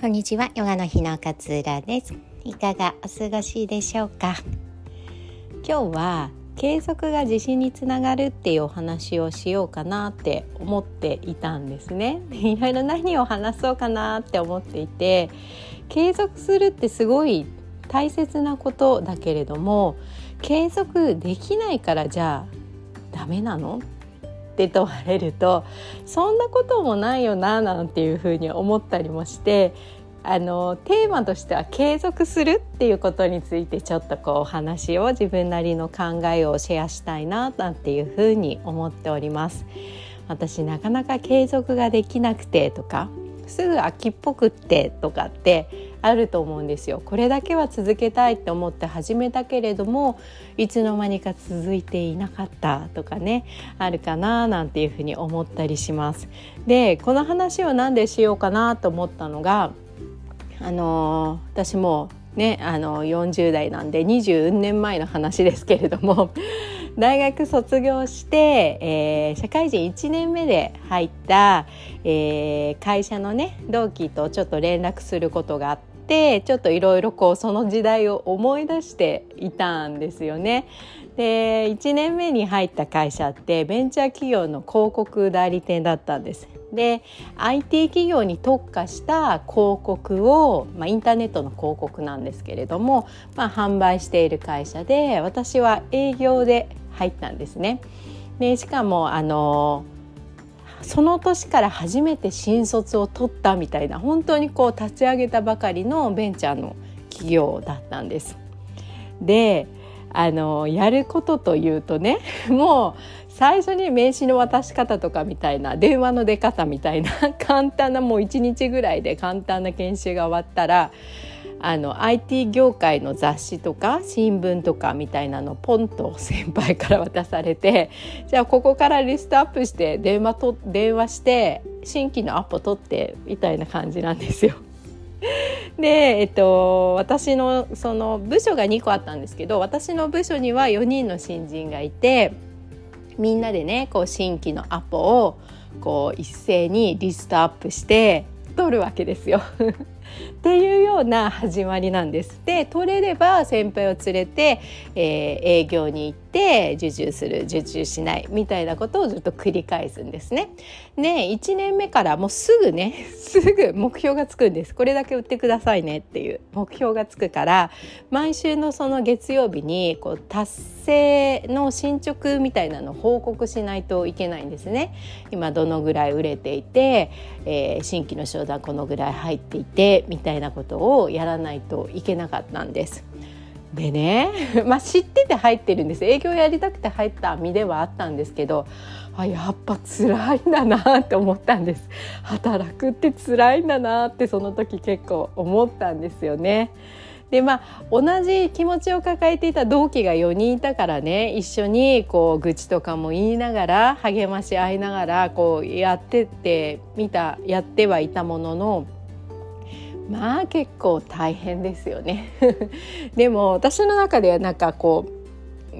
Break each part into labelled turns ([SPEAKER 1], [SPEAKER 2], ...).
[SPEAKER 1] こんにちは。ヨガの日の勝浦です。いかがお過ごしでしょうか？今日は継続が自信につながるっていうお話をしようかなって思っていたんですね。いろいろ何を話そうかなって思っていて継続するってすごい大切なことだけれども継続できないからじゃあダメなの？って問われるとそんなこともないよななんていうふうに思ったりもしてあのテーマとしては継続するっていうことについてちょっとこうお話を自分なりの考えをシェアしたいななんていうふうに思っております。私なかなか継続ができなくてとかすぐ秋っぽくってとかってあると思うんですよ。これだけは続けたいって思って始めたけれどもいつの間にか続いていなかったとかねあるかななんていうふうに思ったりします。でこの話を何でしようかなと思ったのがあの私もねあの40代なんで20年前の話ですけれども 大学卒業して、えー、社会人1年目で入った、えー、会社のね同期とちょっと連絡することがあってちょっといろいろこうその時代を思い出していたんですよね。で1年目に入った会社ってベンチャー企業の広告代理店だったんです。で IT 企業に特化した広告を、まあ、インターネットの広告なんですけれども、まあ、販売している会社で私は営業で入ったんですね。でしかもあのその年から初めて新卒を取ったみたいな本当にこう立ち上げたばかりのベンチャーの企業だったんです。であのやることというとね もう最初に名刺の渡し方とかみたいな電話の出方みたいな 簡単なもう1日ぐらいで簡単な研修が終わったらあの IT 業界の雑誌とか新聞とかみたいなのポンと 先輩から渡されてじゃあここからリストアップして電話と電話して新規のアポ取ってみたいな感じなんですよ。で、えっと、私のその部署が2個あったんですけど私の部署には4人の新人がいてみんなでねこう新規のアポをこう一斉にリストアップして取るわけですよ。っていうような始まりなんです。で取れれば先輩を連れて、えー、営業に行って受注する受注しないみたいなことをずっと繰り返すんですね。で1年目からもうすぐね すぐ目標がつくんです。これだけ売ってくださいねっていう目標がつくから毎週のその月曜日にこう達成の進捗みたいなのを報告しないといけないんですね。今どのぐらい売れていて、えー、新規の商談このぐらい入っていてみたいなことをやらないといけなかったんです。でね、まあ、知ってて入ってるんです営業やりたくて入った身ではあったんですけどあやっぱ辛いんだなって思ったんです働くって辛いんだなってその時結構思ったんですよね。でまあ同じ気持ちを抱えていた同期が4人いたからね一緒にこう愚痴とかも言いながら励まし合いながらこうやってってみたやってはいたもののまあ結構大変ですよね。でも私の中ではなんかこう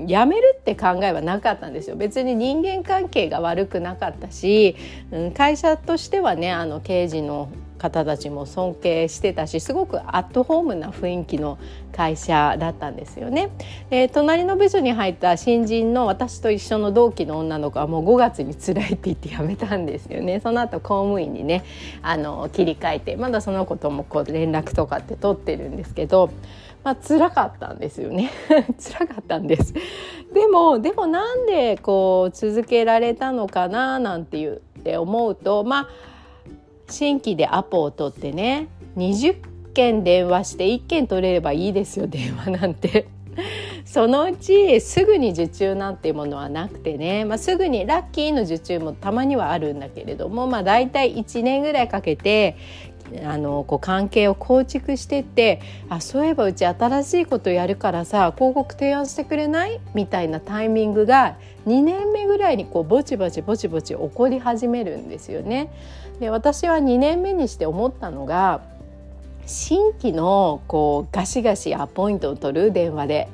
[SPEAKER 1] やめるって考えはなかったんですよ。別に人間関係が悪くなかったし、うん、会社としてはねあの刑事の方たちも尊敬してたしすごくアットホームな雰囲気の会社だったんですよね。で隣の部署に入った新人の私と一緒の同期の女の子はもう5月に辛いって言って辞めたんですよね。その後公務員にねあの切り替えてまだその子ともこう連絡とかって取ってるんですけど。まあ辛かったんですよね 辛かったんですでもでもなんでこう続けられたのかななんて言って思うとまあ新規でアポを取ってね20件電話して1件取れればいいですよ電話なんて。そのうちすぐに受注なんていうものはなくてね、まあ、すぐにラッキーの受注もたまにはあるんだけれども、まあ、大体1年ぐらいかけてあのこう関係を構築してってあそういえばうち新しいことやるからさ広告提案してくれない？みたいなタイミングが2年目ぐらいにこうぼちぼちぼちぼち起こり始めるんですよね。で私は2年目にして思ったのが新規のこうガシガシアポイントを取る電話で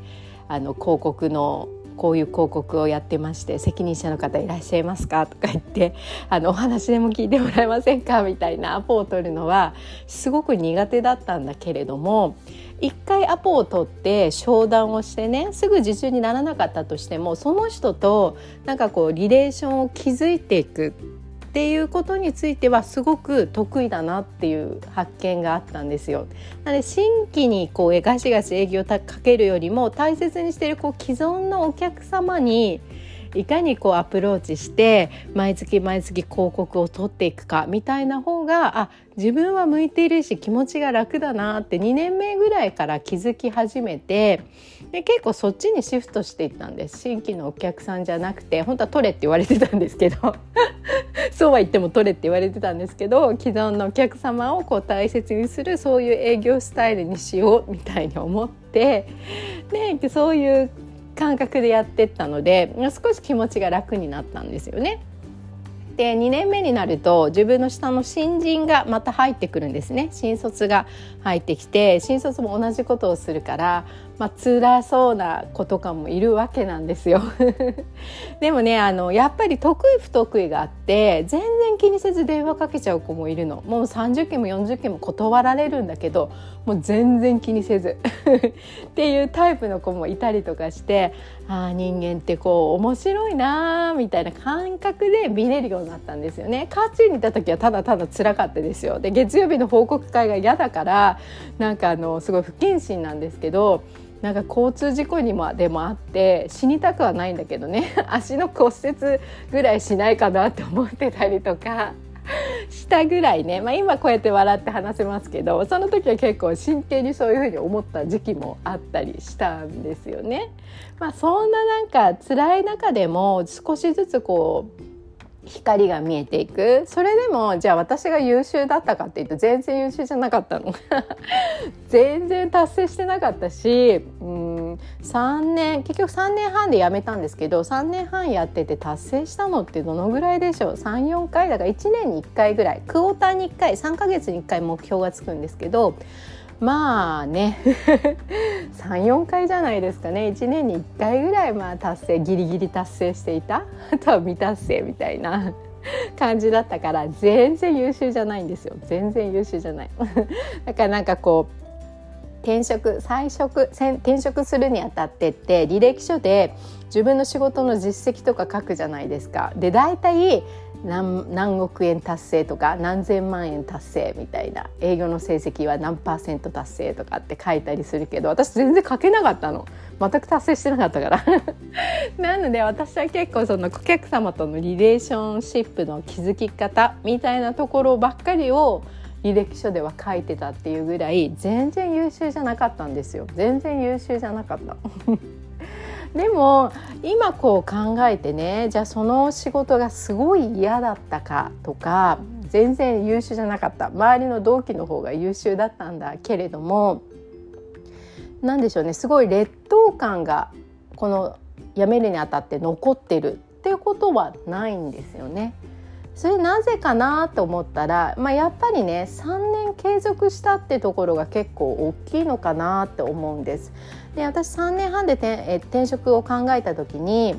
[SPEAKER 1] あの広告のこういう広告をやってまして責任者の方いらっしゃいますか?」とか言ってあの「お話でも聞いてもらえませんか?」みたいなアポを取るのはすごく苦手だったんだけれども一回アポを取って商談をしてねすぐ受注にならなかったとしてもその人となんかこうリレーションを築いていくっていうことについてはすごく得意だなっていう発見があったんですよ。なので新規にこうガシガシ営業をかけるよりも大切にしているこう既存のお客様にいかにこうアプローチして毎月毎月広告を取っていくかみたいな方があ自分は向いているし気持ちが楽だなって2年目ぐらいから気づき始めてで結構そっちにシフトしていったんです新規のお客さんじゃなくて本当は取れって言われてたんですけど そうは言っても取れって言われてたんですけど既存のお客様をこう大切にするそういう営業スタイルにしようみたいに思ってでそういう感覚でやってったので少し気持ちが楽になったんですよね。で2年目になると自分の下の新人がまた入ってくるんですね新卒が入ってきて新卒も同じことをするからまあ辛そうな子とかもいるわけなんですよ でもねあのやっぱり得意不得意があって全然気にせず電話かけちゃう子もいるのもう30件も40件も断られるんだけどもう全然気にせず っていうタイプの子もいたりとかしてああ人間ってこう面白いなみたいな感覚で見れるようになったんですよね。カーチューにいた時はただただ辛かったですよ。で月曜日の報告会が嫌だからなんかあのすごい不謹慎なんですけどなんか交通事故にもでもあって死にたくはないんだけどね 足の骨折ぐらいしないかなって思ってたりとか。したぐらいね、まあ、今こうやって笑って話せますけどその時は結構真剣にそういうふうに思った時期もあったりしたんですよね。まあ、そんななんか辛い中でも少しずつこう光が見えていく。それでもじゃあ私が優秀だったかっていうと全然優秀じゃなかったの。全然達成してなかったしうん3年結局3年半で辞めたんですけど3年半やってて達成したのってどのぐらいでしょう？34回だから1年に1回ぐらい。クォーターに1回3ヶ月に1回目標がつくんですけどまあね。34回じゃないですかね。1年に1回ぐらいまあ達成ギリギリ達成していた？あ とは未達成みたいな。感じだったから全然優秀じゃないんですよ。全然優秀じゃない。だからなんかこう転職再職転職するにあたってって履歴書で自分の仕事の実績とか書くじゃないですか。で大体何何億円達成とか何千万円達成みたいな営業の成績は何パーセント達成とかって書いたりするけど私全然書けなかったの。全く達成してなかったから。なので私は結構その顧客様とのリレーションシップの築き方みたいなところばっかりを履歴書では書いてたっていうぐらい全然優秀じゃなかったんですよ。全然優秀じゃなかった。でも今こう考えてねじゃあその仕事がすごい嫌だったかとか全然優秀じゃなかった周りの同期の方が優秀だったんだけれども何でしょうねすごい劣等感がこの辞めるにあたって残ってるっていうことはないんですよね。それなぜかなと思ったら、まあ、やっぱりね3年継続したってところが結構大きいのかなって思うんです。で私3年半で転転職を考えた時に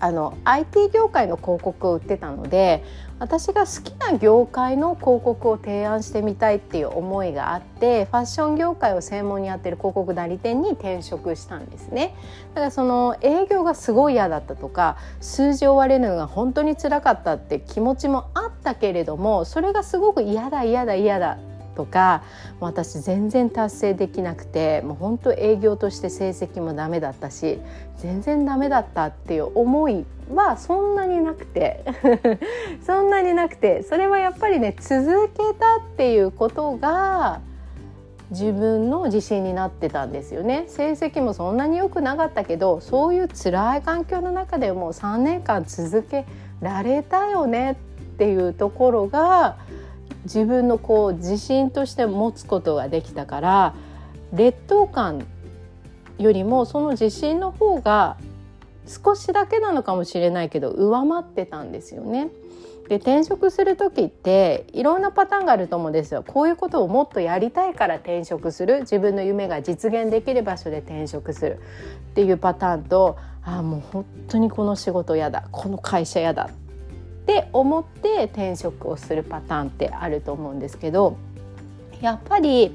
[SPEAKER 1] あの IT 業界の広告を売ってたので私が好きな業界の広告を提案してみたいっていう思いがあってファッション業界を専門にやってる広告代理店に転職したんですね。だからその営業がすごい嫌だったとか数字を割れるのが本当につらかったって気持ちもあったけれどもそれがすごく嫌だ嫌だ嫌だとか私全然達成できなくてもう本当営業として成績もダメだったし全然ダメだったっていう思いはそんなになくて そんなになくてそれはやっぱりね続けたっていうことが自分の自信になってたんですよね。成績もそんなに良くなかったけどそういう辛い環境の中でもう3年間続けられたよねっていうところが自分のこう自信として持つことができたから劣等感よりもその自信の方が少しだけなのかもしれないけど上回ってたんですよね。で転職する時っていろんなパターンがあると思うんですよ。こういうことをもっとやりたいから転職する自分の夢が実現できる場所で転職するっていうパターンとああもう本当にこの仕事嫌だこの会社嫌だって思って転職をするパターンってあると思うんですけどやっぱり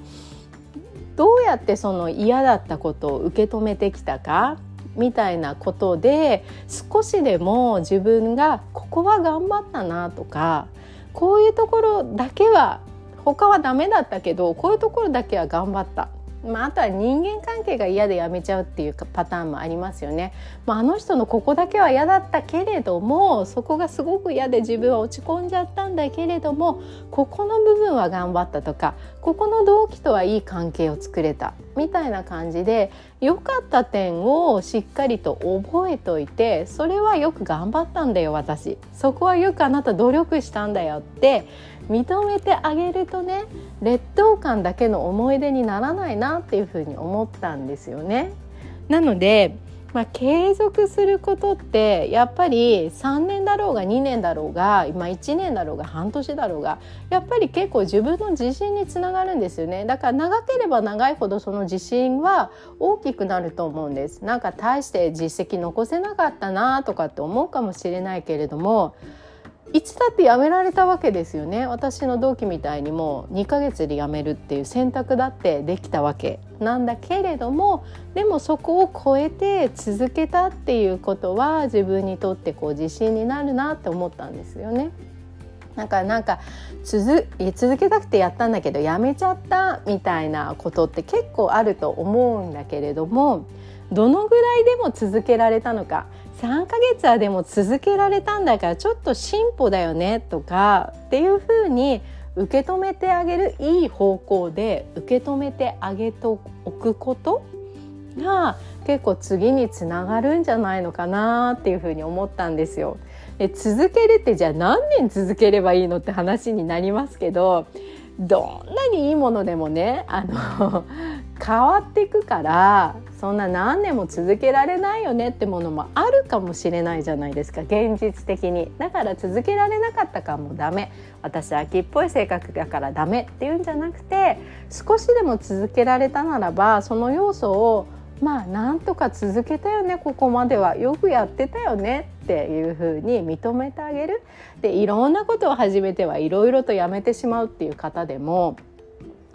[SPEAKER 1] どうやってその嫌だったことを受け止めてきたかみたいなことで少しでも自分がここは頑張ったなとかこういうところだけは他はダメだったけどこういうところだけは頑張ったまあ、あとは人間関係が嫌で辞めちゃうっていうパターンもありますよね。まあ、あの人のここだけは嫌だったけれどもそこがすごく嫌で自分は落ち込んじゃったんだけれどもここの部分は頑張ったとかここの同期とはいい関係を作れたみたいな感じで良かった点をしっかりと覚えといてそれはよく頑張ったんだよ私そこはよくあなた努力したんだよって認めてあげるとね劣等感だけの思い出にならないなっていうふうに思ったんですよね。なのでまあ、継続することってやっぱり3年だろうが2年だろうが今1年だろうが半年だろうがやっぱり結構自分の自信につながるんですよねだから長ければ長いほどその自信は大きくなると思うんですなんか大して実績残せなかったなとかって思うかもしれないけれどもいつだって辞められたわけですよね私の同期みたいにもう2ヶ月で辞めるっていう選択だってできたわけなんだけれどもでもそこを超えて続けたっていうことは自分にとってこう自信になるなって思ったんですよね。なんかなんか続続けたくてやったんだけどやめちゃったみたいなことって結構あると思うんだけれどもどのぐらいでも続けられたのか3ヶ月はでも続けられたんだからちょっと進歩だよねとかっていうふうに受け止めてあげるいい方向で受け止めてあげておくことが結構次につながるんじゃないのかなっていうふうに思ったんですよ。で続けるってじゃあ何年続ければいいのって話になりますけどどんなにいいものでもねあの変わっていくからそんな何年も続けられないよねってものもあるかもしれないじゃないですか現実的に。だから続けられなかったかもダメ。私秋っぽい性格だからダメっていうんじゃなくて少しでも続けられたならばその要素をまあなんとか続けたよねここまでは。よくやってたよねっていうふうに認めてあげる。でいろんなことを始めてはいろいろとやめてしまうっていう方でも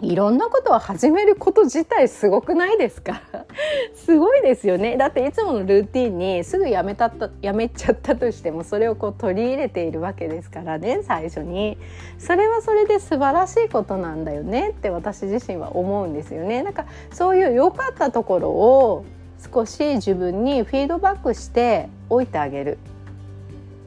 [SPEAKER 1] いろんなことを始めること自体すごくないですか？すごいですよね。だっていつものルーティンにすぐやめたとやめちゃったとしてもそれをこう取り入れているわけですからね最初に。それはそれで素晴らしいことなんだよねって私自身は思うんですよね。なんかそういう良かったところを少し自分にフィードバックしておいてあげる。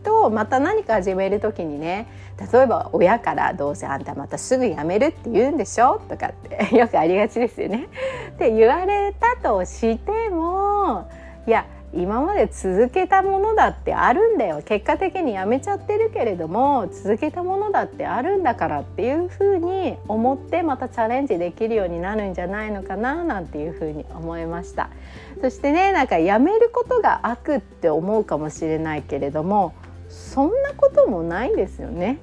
[SPEAKER 1] とまた何か始める時にね例えば親から「どうせあんたまたすぐ辞めるって言うんでしょ?」とかってよくありがちですよね。って言われたとしてもいや今まで続けたものだってあるんだよ結果的にやめちゃってるけれども続けたものだってあるんだからっていうふうに思ってまたチャレンジできるようになるんじゃないのかななんていうふうに思いましたそしてねなんかやめることが悪って思うかもしれないけれどもそんなこともないですよね。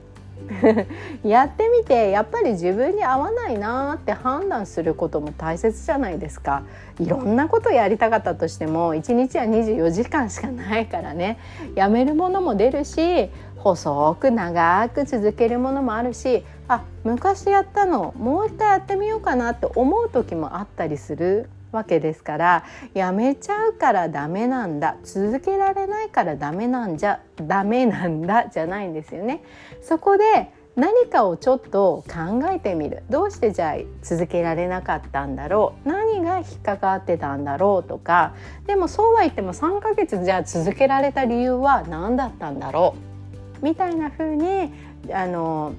[SPEAKER 1] やってみてやっぱり自分に合わないなって判断することも大切じゃないですか。いろんなことやりたかったとしても1日は24時間しかないからね。やめるものも出るし細く長く続けるものもあるしあ昔やったのもう一回やってみようかなって思う時もあったりする。わけですからやめちゃうからダメなんだ続けられないからダメなんじゃダメなんだ じゃないんですよね。そこで何かをちょっと考えてみる。どうしてじゃあ続けられなかったんだろう。何が引っかかってたんだろうとか。でもそうは言っても3ヶ月じゃあ続けられた理由は何だったんだろう。みたいな風にあの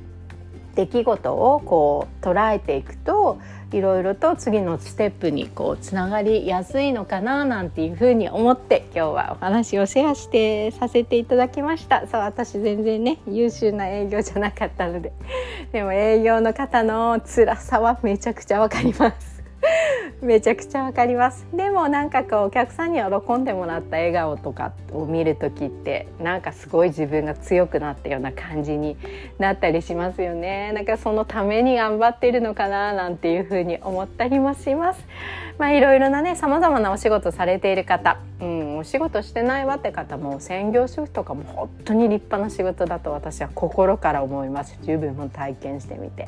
[SPEAKER 1] 出来事をこう捉えていくといろいろと次のステップにこうつながりやすいのかななんていうふうに思って今日はお話をシェアしてさせていただきました。そう私全然ね優秀な営業じゃなかったので。でも営業の方の辛さはめちゃくちゃわかります。めちゃくちゃわかります。でもなんかこうお客さんに喜んでもらった笑顔とかを見る時ってなんかすごい自分が強くなったような感じになったりしますよね。なんかそのために頑張ってるのかななんていうふうに思ったりもします。まあいろいろなね様々なお仕事されている方、うん、お仕事してないわって方も専業主婦とかも本当に立派な仕事だと私は心から思います。十分も体験してみて。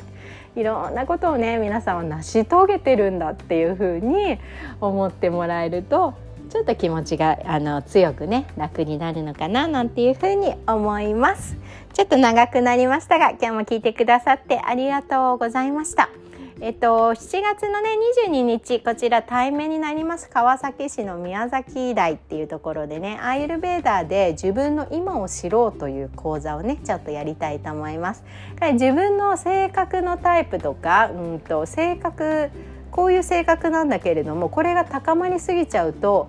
[SPEAKER 1] いろんなことをね皆さんは成し遂げてるんだっていうふうに思ってもらえるとちょっと気持ちがあの強くね楽になるのかななんていうふうに思います。ちょっと長くなりましたが今日も聞いてくださってありがとうございました。えっと、7月のね22日こちら対面になります川崎市の宮崎台っていうところでねアイルベーダーで自分の今を知ろうという講座をねちょっとやりたいと思います。自分の性格のタイプとか、うんと、性格こういう性格なんだけれどもこれが高まりすぎちゃうと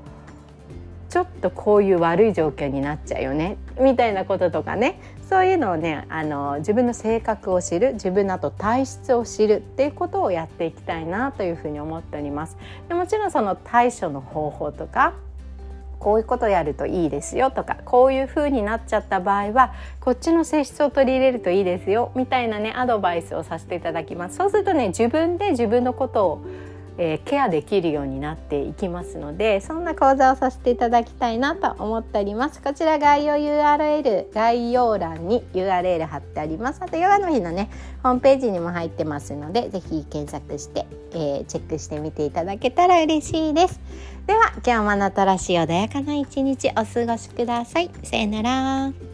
[SPEAKER 1] ちょっとこういう悪い状況になっちゃうよねみたいなこととかねそういうのをねあの自分の性格を知る自分のあと体質を知るっていうことをやっていきたいなというふうに思っております。でもちろんその対処の方法とかこういうことやるといいですよとかこういう風になっちゃった場合はこっちの性質を取り入れるといいですよみたいなねアドバイスをさせていただきますそうするとね自分で自分のことをえー、ケアできるようになっていきますのでそんな講座をさせていただきたいなと思っております。こちら概要 URL 概要欄に URL 貼ってあります。あとヨガの日のねホームページにも入ってますので是非検索して、えー、チェックしてみていただけたら嬉しいです。では今日もあなたらしい穏やかな一日お過ごしください。さよなら。